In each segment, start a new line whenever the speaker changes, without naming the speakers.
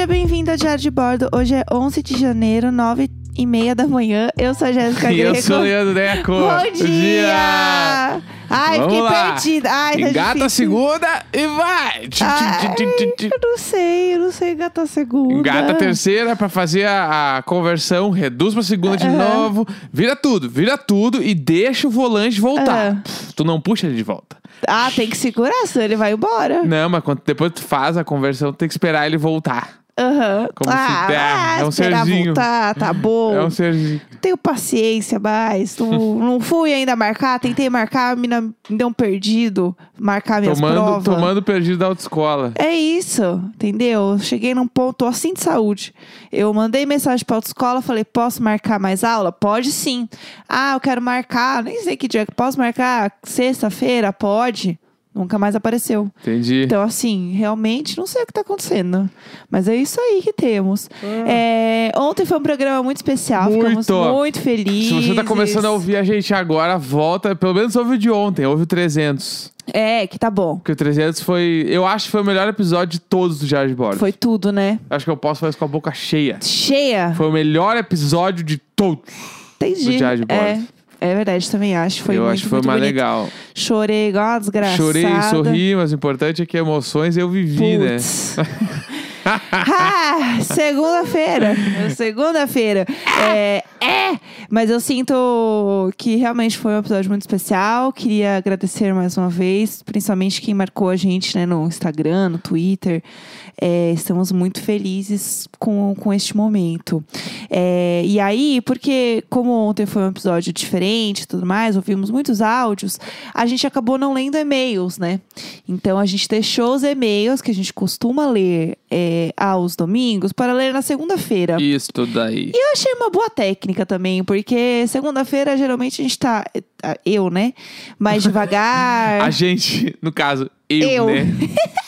Seja bem-vindo ao Diário de Bordo. Hoje é 11 de janeiro, 9 e meia da manhã. Eu sou a Jéssica
E
Greco.
eu sou o Leandro Neco.
Bom dia! Ai,
Vamos
fiquei
lá.
perdida. Ai, tá
Engata a segunda e vai!
Ai, eu não sei, eu não sei engatar a segunda.
Engata a terceira pra fazer a, a conversão, reduz pra segunda de
Aham.
novo, vira tudo, vira tudo e deixa o volante voltar.
Aham.
Pff, Tu não puxa ele de volta.
Ah, tem que segurar, senão ele vai embora.
Não, mas quando depois tu faz a conversão, tem que esperar ele voltar.
Aham.
Como se-
ah,
é, um
esperar
serzinho.
voltar, tá bom.
É um serzinho.
Tenho paciência mais. Não, não fui ainda marcar, tentei marcar, a mina me deu um perdido. Marcar minhas
Tomando,
provas.
tomando perdido da autoescola.
É isso, entendeu? Cheguei num ponto assim de saúde. Eu mandei mensagem pra autoescola, falei, posso marcar mais aula? Pode sim. Ah, eu quero marcar, nem sei que dia. Posso marcar sexta-feira? Pode. Nunca mais apareceu.
Entendi.
Então, assim, realmente não sei o que tá acontecendo. Mas é isso aí que temos. É, ontem foi um programa muito especial. Ficamos
Muito.
muito felizes.
Se você tá começando a ouvir a gente agora, volta. Pelo menos ouve o de ontem, ouve o 300.
É, que tá bom.
Porque o 300 foi. Eu acho que foi o melhor episódio de todos do Diário de Bordo.
Foi tudo, né?
Acho que eu posso fazer isso com a boca cheia.
Cheia.
Foi o melhor episódio de todos.
Entendi.
do Diário de Bordo.
é verdade, também acho. Foi
eu
muito,
acho que foi mais
bonito.
legal.
Chorei igual uma desgraçada.
Chorei, sorri, mas o importante é que emoções eu vivi, né?
Ah, segunda-feira. Segunda-feira. É, é, mas eu sinto que realmente foi um episódio muito especial. Queria agradecer mais uma vez, principalmente quem marcou a gente né, no Instagram, no Twitter. É, estamos muito felizes com, com este momento. É, e aí, porque como ontem foi um episódio diferente e tudo mais, ouvimos muitos áudios, a gente acabou não lendo e-mails, né? Então a gente deixou os e-mails que a gente costuma ler é, aos domingos para ler na segunda-feira.
Isso daí.
E eu achei uma boa técnica também, porque segunda-feira geralmente a gente tá. Eu, né? Mais devagar.
A gente, no caso, eu,
Eu.
né?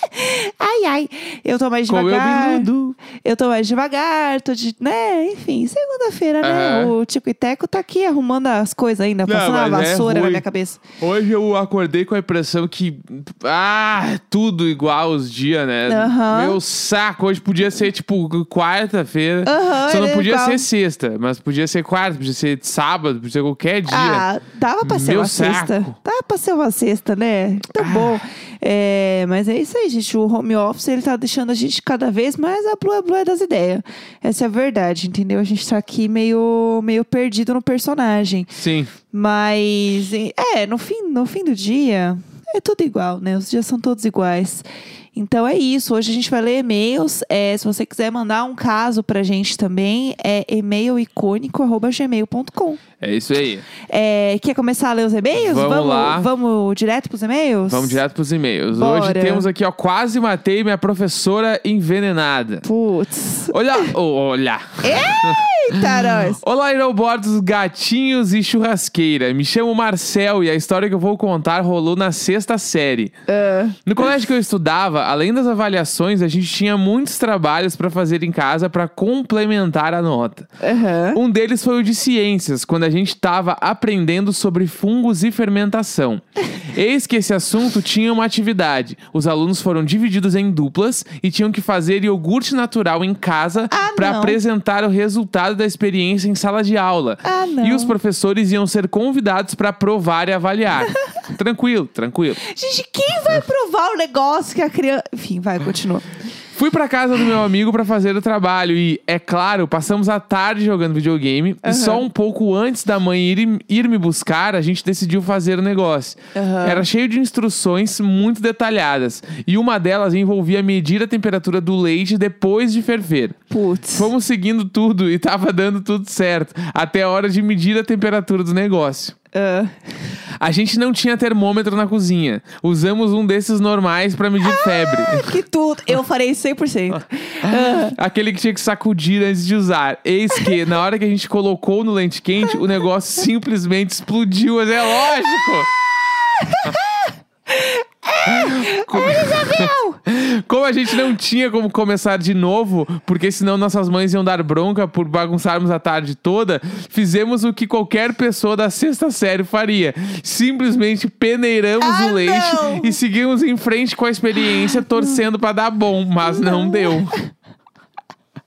Ai, ai. Eu tô mais devagar.
biludo.
Eu tô mais devagar, tô de. né? Enfim, segunda-feira, né? O Tico e Teco tá aqui arrumando as coisas ainda,
Não,
passando a
mas é
vassoura na
ruim.
minha cabeça.
Hoje eu acordei com a impressão que. Ah, tudo igual os dias, né?
Aham.
Meu saco. Hoje podia ser, tipo, quarta-feira.
Aham,
Só não podia
igual.
ser sexta, mas podia ser quarta, podia ser sábado, podia ser qualquer dia.
Ah, dava pra ser
Meu
uma sexta.
saco.
Dava pra ser uma sexta, né? Tá bom. É, mas é isso aí, gente. O home office, ele tá deixando a gente cada vez mais a blue blue das ideias. Essa é a verdade, entendeu? A gente tá aqui meio, meio perdido no personagem.
Sim.
Mas, é, no fim, no fim do dia, é tudo igual, né? Os dias são todos iguais. Então é isso. Hoje a gente vai ler e-mails. É, se você quiser mandar um caso pra gente também, é e-mailicônico.gmail.com.
É isso aí.
É, quer começar a ler os e-mails?
Vamos lá.
Vamos direto pros e-mails?
Vamos direto pros e-mails.
Bora.
Hoje temos aqui, ó, quase matei minha professora envenenada.
Putz.
Olha, oh, olha.
Eita, nós.
Olá, aerobordos, gatinhos e churrasqueira. Me chamo Marcel e a história que eu vou contar rolou na sexta série.
Ah,
No colégio que eu estudava, além das avaliações, a gente tinha muitos trabalhos pra fazer em casa pra complementar a nota.
aham.
Um deles foi o de ciências, quando a gente estava aprendendo sobre fungos e fermentação. Eis que esse assunto tinha uma atividade. Os alunos foram divididos em duplas e tinham que fazer iogurte natural em casa
Ah,
para apresentar o resultado da experiência em sala de aula.
Ah.
E os professores iam ser convidados para provar e avaliar. tranquilo, tranquilo.
Gente, quem vai provar o negócio que a criança. Enfim, vai, continua.
Fui pra casa do meu amigo pra fazer o trabalho e, é claro, passamos a tarde jogando videogame e só um pouco antes da mãe ir, ir me buscar, a gente decidiu fazer o negócio.
Aham.
Era cheio de instruções muito detalhadas e uma delas envolvia medir a temperatura do leite depois de ferver.
Putz.
Fomos seguindo tudo e tava dando tudo certo, até a hora de medir a temperatura do negócio.
Ah,
A gente não tinha termômetro na cozinha. Usamos um desses normais pra medir febre.
que tudo. Eu farei 100%. Ah,
Aquele que tinha que sacudir antes de usar. Eis que, na hora que a gente colocou no lente quente, o negócio simplesmente explodiu. Mas é lógico! A gente não tinha como começar de novo, porque senão nossas mães iam dar bronca por bagunçarmos a tarde toda, fizemos o que qualquer pessoa da sexta série faria. Simplesmente peneiramos
Ah,
o leite
não!
e seguimos em frente com a experiência, torcendo pra dar bom, mas não deu.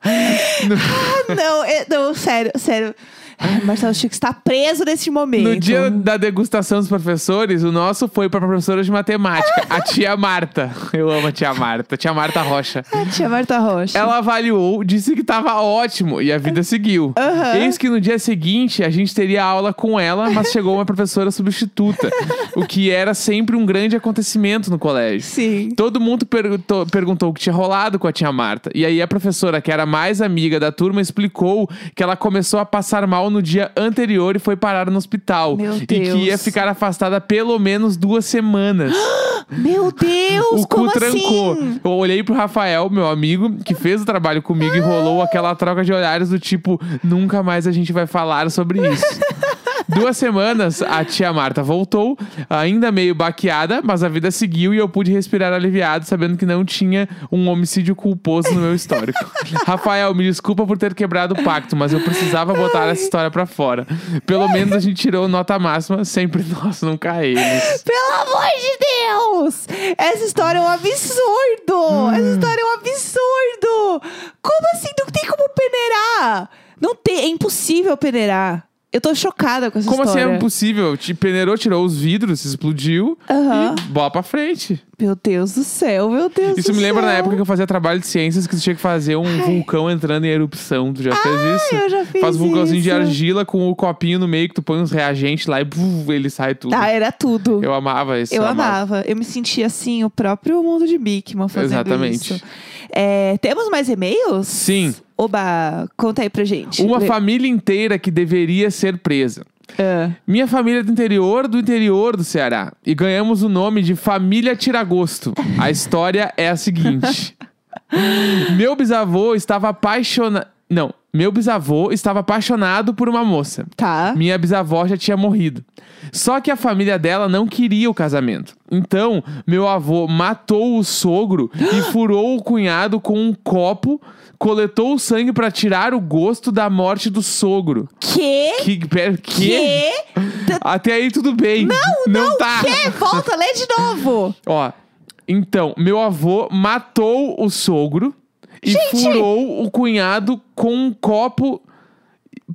não, é- não, sério, sério. Ai, Marcelo Chico está preso nesse momento.
No dia da degustação dos professores, o nosso foi pra professora de matemática, a tia Marta. Eu amo a tia Marta, tia Marta Rocha.
A tia Marta Rocha.
Ela avaliou, disse que tava ótimo e a vida seguiu.
Aham.
Eis que no dia seguinte a gente teria aula com ela, mas chegou uma professora substituta, o que era sempre um grande acontecimento no colégio.
Sim.
Todo mundo perguntou, perguntou o que tinha rolado com a tia Marta. E aí a professora, que era mais amiga da turma, explicou que ela começou a passar mal no dia anterior e foi parar no hospital.
Meu
E que ia ficar afastada pelo menos duas semanas.
Meu Deus,
o cu trancou.
assim?
Eu olhei pro Rafael, meu amigo, que fez o trabalho comigo e rolou aquela troca de olhares do tipo: nunca mais a gente vai falar sobre isso. Duas semanas, a tia Marta voltou, ainda meio baqueada, mas a vida seguiu e eu pude respirar aliviado, sabendo que não tinha um homicídio culposo no meu histórico. Rafael, me desculpa por ter quebrado o pacto, mas eu precisava botar essa história pra fora. Pelo menos a gente tirou nota máxima, sempre nós, nunca eles.
Pelo amor de Deus! Essa história é um absurdo! Essa história é um absurdo! Como assim? Não tem como peneirar! Não tem, é impossível peneirar. Eu tô chocada com essa
Como assim
história.
é impossível? Te peneirou, tirou os vidros, explodiu
Aham.
e bola pra frente.
Meu Deus do céu, meu Deus
Isso
do
me lembra
céu.
na época que eu fazia trabalho de ciências que tu tinha que fazer um vulcão entrando em erupção. Tu já fez isso?
eu já fiz
Faz um vulcãozinho de
isso.
argila com o copinho no meio que tu põe uns reagentes lá e buf, ele sai tudo.
Ah, era tudo.
Eu amava isso.
Eu amava. Eu me sentia assim, o próprio mundo de Bigman fazendo
Exatamente.
isso. É, temos mais e-mails?
Sim.
Oba, conta aí pra gente.
Uma família inteira que deveria ser presa.
Ah,
Minha família é do interior do interior do Ceará. E ganhamos o nome de Família Tiragosto. A história é a seguinte: Meu bisavô estava apaixonado. Não, meu bisavô estava apaixonado por uma moça.
tá.
Minha bisavó já tinha morrido. Só que a família dela não queria o casamento. Então, meu avô matou o sogro e furou o cunhado com um copo, coletou o sangue pra tirar o gosto da morte do sogro.
Que?
Que, pera? Que? Até aí tudo bem. Não, não, tá.
Que? Volta, lê de novo.
Ó, então, meu avô matou o sogro e
Gente!
furou o cunhado com um copo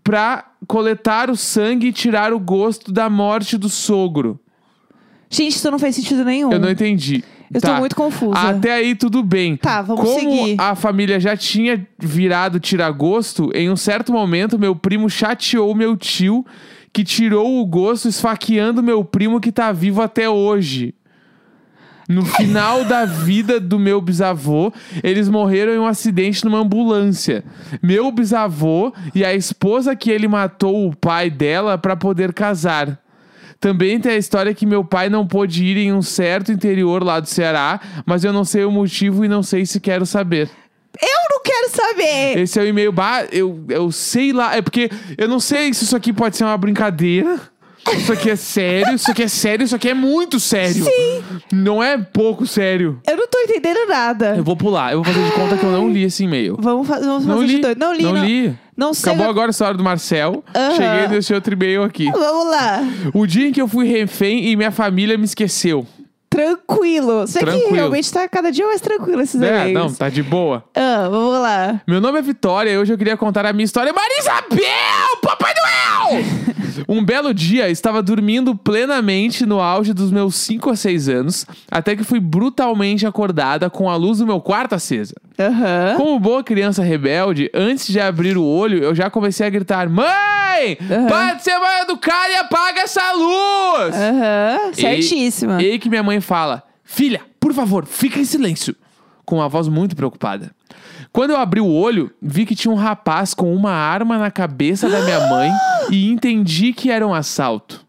pra coletar o sangue e tirar o gosto da morte do sogro.
Gente, isso não fez sentido nenhum.
Eu não entendi.
Eu
Tá.
tô muito confusa.
Até aí tudo bem.
Tá, vamos
Como
seguir.
a família já tinha virado tiragosto, em um certo momento meu primo chateou meu tio, que tirou o gosto esfaqueando meu primo que tá vivo até hoje. No final da vida do meu bisavô, eles morreram em um acidente numa ambulância. Meu bisavô e a esposa que ele matou o pai dela para poder casar. Também tem a história que meu pai não pôde ir em um certo interior lá do Ceará, mas eu não sei o motivo e não sei se quero saber.
Eu não quero saber.
Esse é o e-mail. Bah, eu, eu sei lá. É porque eu não sei se isso aqui pode ser uma brincadeira. Isso aqui é sério, isso aqui é sério, isso aqui é muito sério.
Sim.
Não é pouco sério.
Eu não tô entendendo nada.
Eu vou pular, eu vou fazer de conta que eu não li esse e-mail.
Vamos, fa vamos
Não
fazer
li,
de doido. Não li,
não
não.
li.
Não sei.
Acabou agora a história do Marcel.
Aham.
Cheguei nesse outro e-mail aqui.
Vamos lá.
O dia em que eu fui refém e minha família me esqueceu.
Tranquilo. Aqui
Tranquilo.
realmente tá cada dia mais tranquilo esses
É,
e-mails.
não, tá de boa.
Ah, vamos lá.
Meu nome é Vitória e hoje eu queria contar a minha história. Marisabel! Papai Noel! Um belo dia, estava dormindo plenamente no auge dos meus 5 a 6 anos, até que fui brutalmente acordada com a luz do meu quarto acesa.
Aham.
Como boa criança rebelde, antes de abrir o olho, eu já comecei a gritar: Mãe!
Aham.
Para de ser mal educada e apaga essa luz!
Aham. Certíssima.
E aí que minha mãe fala: Filha, por favor, fica em silêncio. Com uma voz muito preocupada. Quando eu abri o olho, vi que tinha um rapaz com uma arma na cabeça da minha mãe e entendi que era um assalto.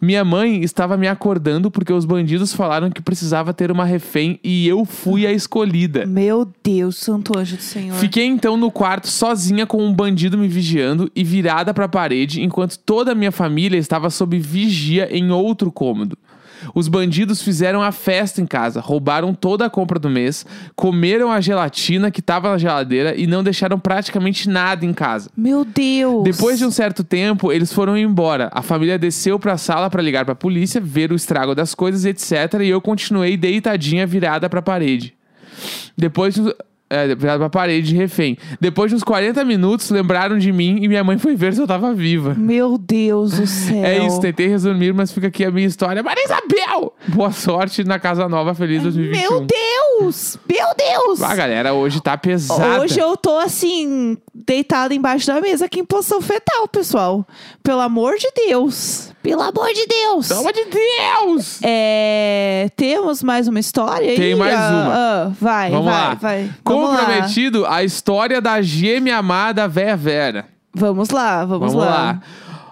Minha mãe estava me acordando porque os bandidos falaram que precisava ter uma refém e eu fui a escolhida.
Meu Deus, santo anjo do Senhor.
Fiquei então no quarto sozinha com um bandido me vigiando e virada para a parede, enquanto toda a minha família estava sob vigia em outro cômodo. Os bandidos fizeram a festa em casa, roubaram toda a compra do mês, comeram a gelatina que estava na geladeira e não deixaram praticamente nada em casa.
Meu Deus.
Depois de um certo tempo, eles foram embora. A família desceu pra sala pra ligar pra polícia, ver o estrago das coisas, etc. E eu continuei deitadinha virada pra parede. Depois de... É, virado pra parede de refém. Depois de uns 40 minutos, lembraram de mim e minha mãe foi ver se eu tava viva.
Meu Deus do céu.
É isso, tentei resumir, mas fica aqui a minha história. Maria Isabel! Boa sorte na Casa Nova, feliz 2021.
Meu Deus! Meu Deus!
Ah, galera, hoje tá pesada.
Hoje eu tô assim, deitada embaixo da mesa aqui em posição fetal, pessoal. Pelo amor de Deus. Pelo amor de Deus.
Pelo amor de Deus!
É, temos mais uma história
Tem
aí?
mais
Ah,
uma.
ah, vai,
Vamos
vai,
lá.
vai.
Como
vamos lá.
prometido, a história da gêmea amada véia Vera.
Vamos lá, vamos,
Vamos lá.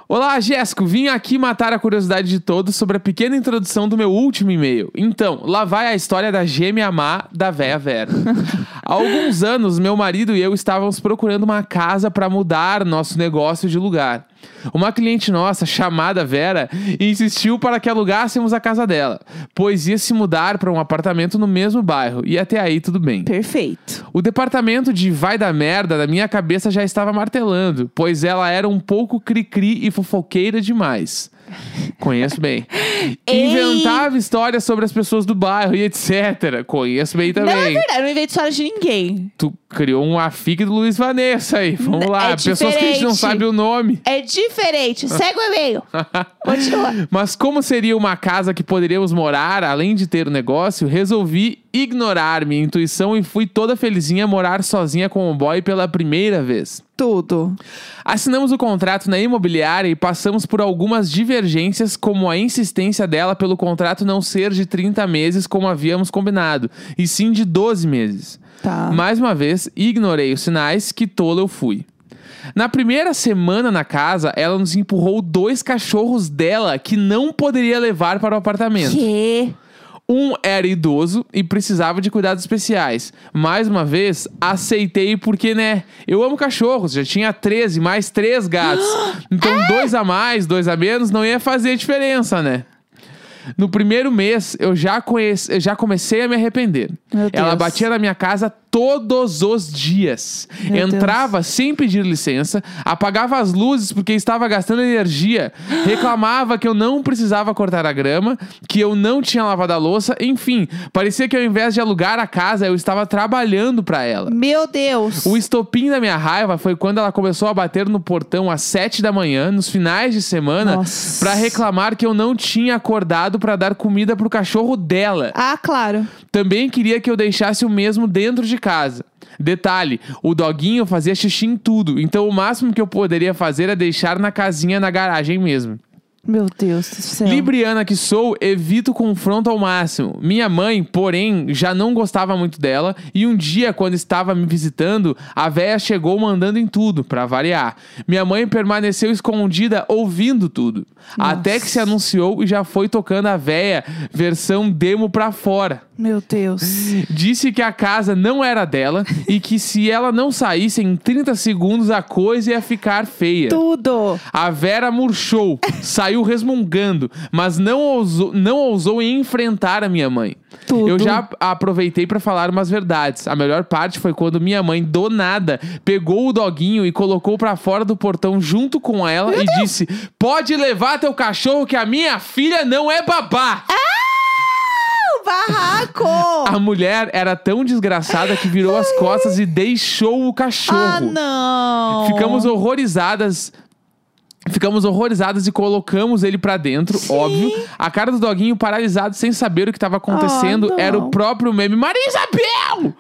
Olá, Jéssico. Vim aqui matar a curiosidade de todos sobre a pequena introdução do meu último e-mail. Então, lá vai a história da gêmea má da véia Vera. Há alguns anos, meu marido e eu estávamos procurando uma casa para mudar nosso negócio de lugar. Uma cliente nossa, chamada Vera, insistiu para que alugássemos a casa dela, pois ia se mudar para um apartamento no mesmo bairro, e até aí tudo bem.
Perfeito.
O departamento de vai da merda da minha cabeça já estava martelando, pois ela era um pouco cri-cri e fofoqueira demais. Conheço bem. Inventava histórias sobre as pessoas do bairro e etc. Conheço bem
Não é
também.
verdade, eu não invento história de ninguém.
tu criou um afic do Luiz Vanessa aí. Vamos
N-
lá.
é
pessoas que a gente não
diferente.
sabe o nome.
É diferente. Segue o e-mail. Continua.
Mas como seria uma casa que poderíamos morar, além de ter o negócio, resolvi ignorar minha intuição e fui toda felizinha morar sozinha com o boy pela primeira vez.
Tudo.
Assinamos o contrato na imobiliária e passamos por algumas divergências, como a insistência dela pelo contrato não ser de 30 meses como havíamos combinado, e sim de 12 meses.
Tá.
Mais uma vez, ignorei os sinais, que tolo eu fui. Na primeira semana na casa, ela nos empurrou dois cachorros dela que não poderia levar para o apartamento.
Que?
Um era idoso e precisava de cuidados especiais. Mais uma vez, aceitei porque, né? Eu amo cachorros, já tinha 13, mais três gatos. Então, dois a mais, dois a menos, não ia fazer diferença, né? No primeiro mês, eu já, conhece, eu já comecei a me arrepender.
Meu
Ela
Deus.
batia na minha casa todos os dias.
Meu
Entrava sem pedir licença, apagava as luzes porque estava gastando energia, reclamava que eu não precisava cortar a grama, que eu não tinha lavado a louça, enfim, parecia que ao invés de alugar a casa, eu estava trabalhando para ela.
Meu Deus.
O estopim da minha raiva foi quando ela começou a bater no portão às sete da manhã, nos finais de semana, pra reclamar que eu não tinha acordado pra dar comida pro cachorro dela.
Ah, claro.
Também queria que eu deixasse o mesmo dentro de casa. Detalhe, o doguinho fazia xixi em tudo, então o máximo que eu poderia fazer é deixar na casinha na garagem mesmo.
Meu Deus do céu.
Libriana que sou, evito o confronto ao máximo. Minha mãe, porém, já não gostava muito dela e um dia, quando estava me visitando, a véia chegou mandando em tudo, pra variar. Minha mãe permaneceu escondida ouvindo tudo. Até que se anunciou e já foi tocando a véia, versão demo pra fora.
Meu Deus.
Disse que a casa não era dela e que se ela não saísse em 30 segundos a coisa ia ficar feia.
Tudo.
A Vera murchou, saiu resmungando, mas não ousou, não ousou enfrentar a minha mãe.
Tudo.
Eu já aproveitei pra falar umas verdades. A melhor parte foi quando minha mãe, do nada, pegou o doguinho e colocou pra fora do portão junto com ela e disse: Pode levar teu cachorro que a minha filha não é babá.
O barraco.
A mulher era tão desgraçada que virou as costas e deixou o cachorro.
ah, não.
Ficamos horrorizadas. Ficamos horrorizadas e colocamos ele pra dentro, óbvio. A cara do doguinho paralisado, sem saber o que estava acontecendo,
não.
era o próprio meme. Maria Isabel!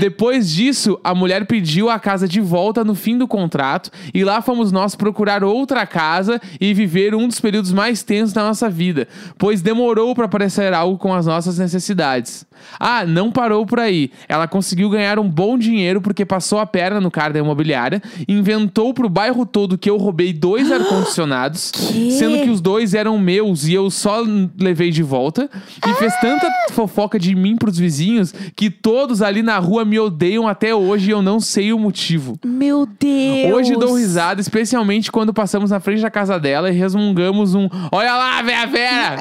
Depois disso, a mulher pediu a casa de volta no fim do contrato e lá fomos nós procurar outra casa e viver um dos períodos mais tensos da nossa vida, pois demorou para aparecer algo com as nossas necessidades. Ah, não parou por aí. Ela conseguiu ganhar um bom dinheiro porque passou a perna no cara da imobiliária, inventou pro bairro todo que eu roubei dois ar-condicionados, sendo que os dois eram meus e eu só levei de volta, e fez tanta fofoca de mim pros vizinhos que todos ali na rua me odeiam até hoje e eu não sei o motivo.
Meu Deus.
Hoje dou risada, especialmente quando passamos na frente da casa dela e resmungamos um Olha lá, Vera Vera!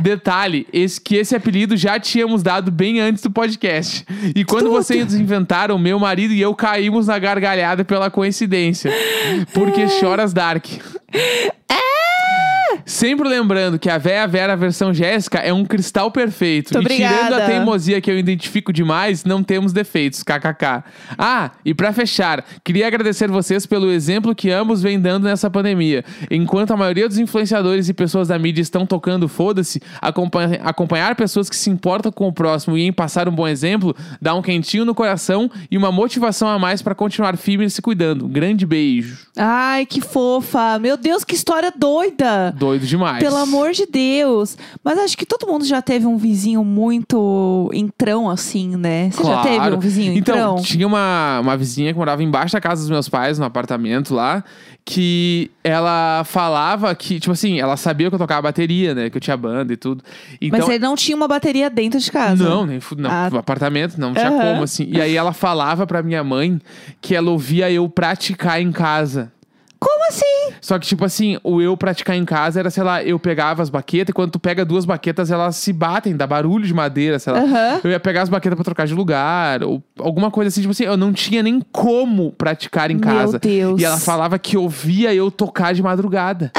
Detalhe, esse, que esse apelido já tínhamos dado bem antes do podcast. E quando
Tudo.
vocês inventaram, meu marido e eu caímos na gargalhada pela coincidência. Porque choras dark. Sempre lembrando que a véia Vera versão Jéssica é um cristal perfeito.
Muito
e tirando a teimosia que eu identifico demais, não temos defeitos. KKK. Ah, e pra fechar, queria agradecer vocês pelo exemplo que ambos vêm dando nessa pandemia. Enquanto a maioria dos influenciadores e pessoas da mídia estão tocando foda-se, acompanha- acompanhar pessoas que se importam com o próximo e em passar um bom exemplo, dá um quentinho no coração e uma motivação a mais pra continuar firme e se cuidando. Grande beijo.
Ai, que fofa. Meu Deus, que história doida.
Doido demais.
Pelo amor de Deus. Mas acho que todo mundo já teve um vizinho muito entrão, assim, né? Você já teve
Claro.
um vizinho
Então,
entrão?
tinha uma, uma vizinha que morava embaixo da casa dos meus pais, no apartamento lá, que ela falava que, tipo assim, ela sabia que eu tocava bateria, né? Que eu tinha banda e tudo. Então,
Mas ele não tinha uma bateria dentro de casa.
não, nem não,
Ah.
apartamento não tinha
Aham.
como, assim. E aí ela falava pra minha mãe que ela ouvia eu praticar em casa.
Assim?
Só que, tipo assim, o eu praticar em casa era, sei lá, eu pegava as baquetas e quando tu pega duas baquetas, elas se batem, dá barulho de madeira, sei lá.
Aham.
Eu ia pegar as baquetas pra trocar de lugar, ou alguma coisa assim, tipo assim, eu não tinha nem como praticar em
Meu
casa.
Deus.
E ela falava que ouvia eu tocar de madrugada.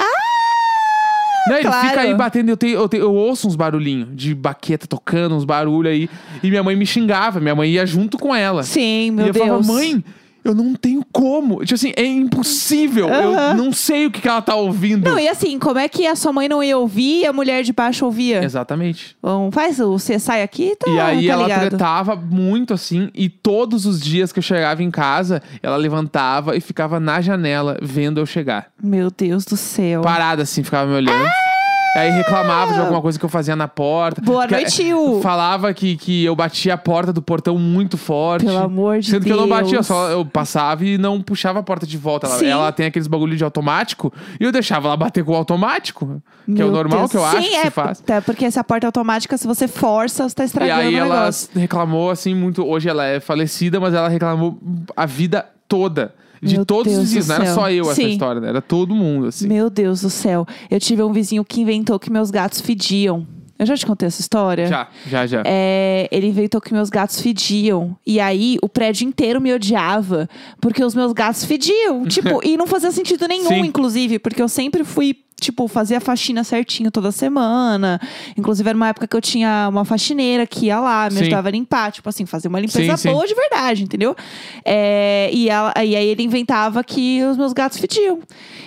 Não, ele
Ah, claro.
fica aí batendo, eu, tenho, eu, tenho- eu ouço uns barulhinhos de baqueta tocando, uns barulhos aí. E minha mãe me xingava, minha mãe ia junto com ela.
Sim, meu
e eu
Deus.
falava, mãe, eu não tenho como. Tipo assim, é impossível. Eu
Aham.
não sei o que, que ela tá ouvindo.
Não, e assim, como é que a sua mãe não ia ouvir e a mulher de baixo ouvia?
Exatamente.
Bom, faz o você sai aqui, tá,
e aí
tá
ela
ligado.
tretava muito assim, e todos os dias que eu chegava em casa, ela levantava e ficava na janela vendo eu chegar.
Meu Deus do céu.
Parada assim, ficava me olhando. Aí reclamava de alguma coisa que eu fazia na porta.
Boa
Que-
noite, Yu.
Falava que, que eu batia a porta do portão muito forte.
Pelo amor de
Sendo que eu não batia,
Deus.
só eu passava e não puxava a porta de volta. Ela,
Sim.
ela tem aqueles bagulho de automático e eu deixava ela bater com o automático. Que é o
Meu
normal
Deus.
que eu acho
Sim,
que
é,
se faz.
Até porque essa porta automática, se você força, você tá
E
estragando
aí
o
ela
negócio.
reclamou assim muito. Hoje ela é falecida, mas ela reclamou a vida toda. De
Meu
todos
Deus
os dias.
do
Não era
céu.
só eu essa
Sim.
história, né? Era todo mundo, assim.
Meu Deus do céu. Eu tive um vizinho que inventou que meus gatos fediam. Eu já te contei essa história?
Já, já, já.
É, ele inventou que meus gatos fediam. E aí, o prédio inteiro me odiava. Porque os meus gatos fediam. tipo, e não fazia sentido nenhum,
Sim.
inclusive. Porque eu sempre fui, tipo, fazia faxina certinho toda semana. Inclusive, era uma época que eu tinha uma faxineira que ia lá, me
Sim.
ajudava a limpar. Tipo assim, fazer uma limpeza
Sim, sim.
boa de verdade, entendeu? É, e, ela- e aí, ele inventava que os meus gatos fediam.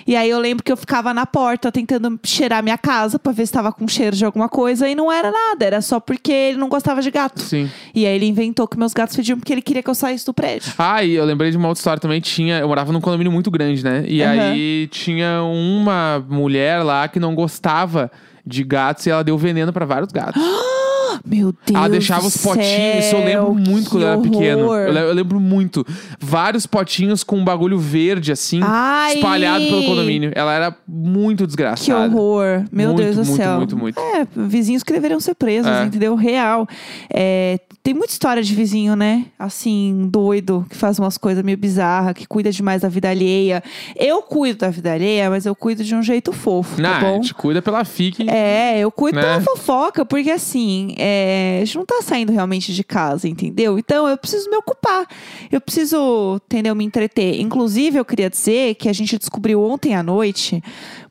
E aí, eu lembro que eu ficava na porta tentando cheirar minha casa pra ver se tava com cheiro de alguma coisa. E não era nada. Era só porque ele não gostava de gato.
Sim.
E aí ele inventou que meus gatos fediam porque ele queria que eu saísse do prédio.
Ah, e eu lembrei de uma outra história também. Tinha, eu morava num condomínio muito grande, né? E
Aham.
aí tinha uma mulher lá que não gostava de gatos e ela deu veneno pra vários gatos.
Meu Deus.
Ela deixava os potinhos, isso eu lembro muito quando
que
eu era pequeno.
horror.
Eu, le- eu lembro muito. Vários potinhos com um bagulho verde, assim,
Ai.
espalhado pelo condomínio. Ela era muito
Que
desgraçada.
horror. Meu
Muito,
Deus do
muito,
céu.
muito, muito.
É, vizinhos que deveriam ser presos,
É.
entendeu? Real. É, tem muita história de vizinho, né? Assim, doido, que faz umas coisas meio bizarras, que cuida demais da vida alheia. Eu cuido da vida alheia, mas eu cuido de um jeito fofo,
Não,
tá
a
bom?
gente cuida pela FIC.
É, eu cuido
Né?
pela fofoca, porque assim, é, a gente não tá saindo realmente de casa, entendeu? Então eu preciso me ocupar. Eu preciso, entendeu, me entreter. Inclusive, eu queria dizer que a gente descobriu ontem à noite,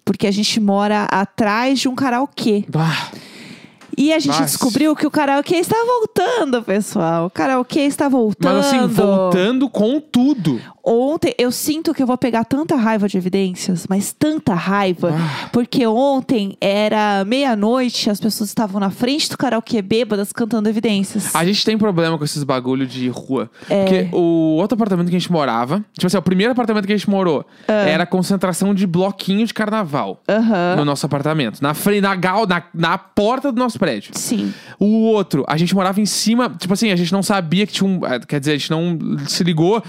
porque a gente mora atrás de um karaokê.
Bah,
E a gente
Nossa.
descobriu que o karaokê está voltando, pessoal. O karaokê está voltando.
mas assim, voltando com tudo.
Ontem, eu sinto que eu vou pegar tanta raiva de evidências, mas tanta raiva,
Ah.
porque ontem era meia-noite, as pessoas estavam na frente do karaokê bêbadas cantando evidências.
A gente tem problema com esses bagulho de rua.
É.
Porque o outro apartamento que a gente morava, tipo assim, o primeiro apartamento que a gente morou,
Ah.
era concentração de bloquinho de carnaval no nosso apartamento. Na frente, na, gal, na, na porta do nosso prédio.
Sim.
O outro, a gente morava em cima, tipo assim, a gente não sabia que tinha um. Quer dizer, a gente não se ligou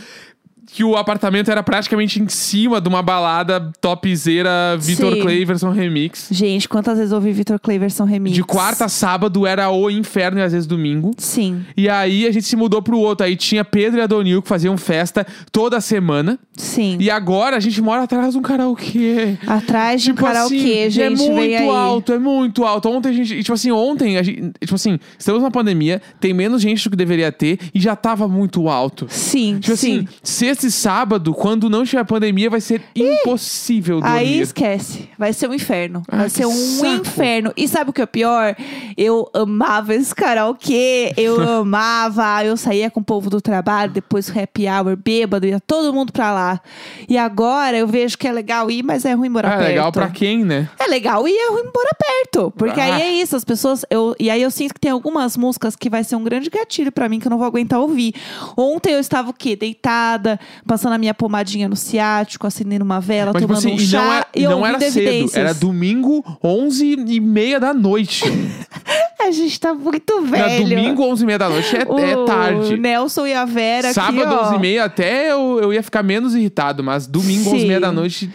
que o apartamento era praticamente em cima de uma balada topzera Vitor
Sim.
Clay versão remix.
Gente, quantas vezes ouvi Vitor Cleverson remix?
De quarta a sábado era o inferno e às vezes domingo.
Sim,
E aí a gente se mudou pro outro. Aí tinha Pedro e Adonil que faziam festa toda semana.
sim.
E agora a gente mora atrás de um karaokê.
Atrás de um
Tipo
karaokê,
assim,
gente,
é muito alto, é muito alto. Ontem a gente, tipo assim, ontem, a gente, tipo assim, estamos na pandemia, tem menos gente do que deveria ter e já tava muito alto.
Sim,
Tipo
sim.
assim, sexta esse sábado, quando não tiver pandemia, vai ser impossível dormir.
Aí esquece. Vai ser um inferno. Vai
Ah,
ser um
saco.
inferno. E sabe o que é pior? Eu amava esse karaokê. Eu amava. Eu saía com o povo do trabalho, depois o happy hour, bêbado, ia todo mundo pra lá. E agora eu vejo que é legal ir, mas é ruim morar
Ah,
perto.
legal pra quem, né?
É legal e é ruim morar perto. Porque
Ah.
aí é isso, as pessoas. Eu, e aí eu sinto que tem algumas músicas que vai ser um grande gatilho pra mim que eu não vou aguentar ouvir. Ontem eu estava o quê? Deitada, passando a minha pomadinha no ciático, acendendo uma vela,
Mas, tipo
tomando
assim,
um chá
não, é,
e
não era cedo. Era domingo, 11 e meia da noite.
A gente tá muito
Era
velho.
domingo, 11 e meia da noite. É, é
O
tarde.
Nelson e a Vera
Sábado,
aqui, ó.
11 e meia, até eu, eu ia ficar menos irritado. Mas domingo, 11 e meia
Sim.
da noite,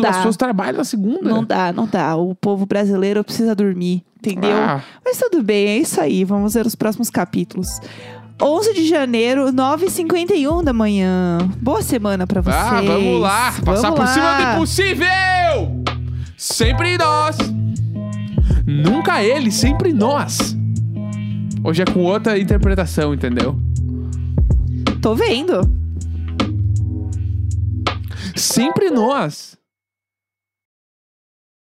dá.
as pessoas trabalham na segunda.
Não dá, não dá. O povo brasileiro precisa dormir, entendeu?
Ah.
Mas tudo bem, é isso aí. Vamos ver os próximos capítulos. 11 de janeiro, 9h51 da manhã. Boa semana pra vocês.
Ah, vamos lá. Passar
Vamos
por cima
lá.
do impossível! Sempre nós. Nunca ele, sempre nós. Hoje é com outra interpretação, entendeu?
Tô vendo.
Sempre nós.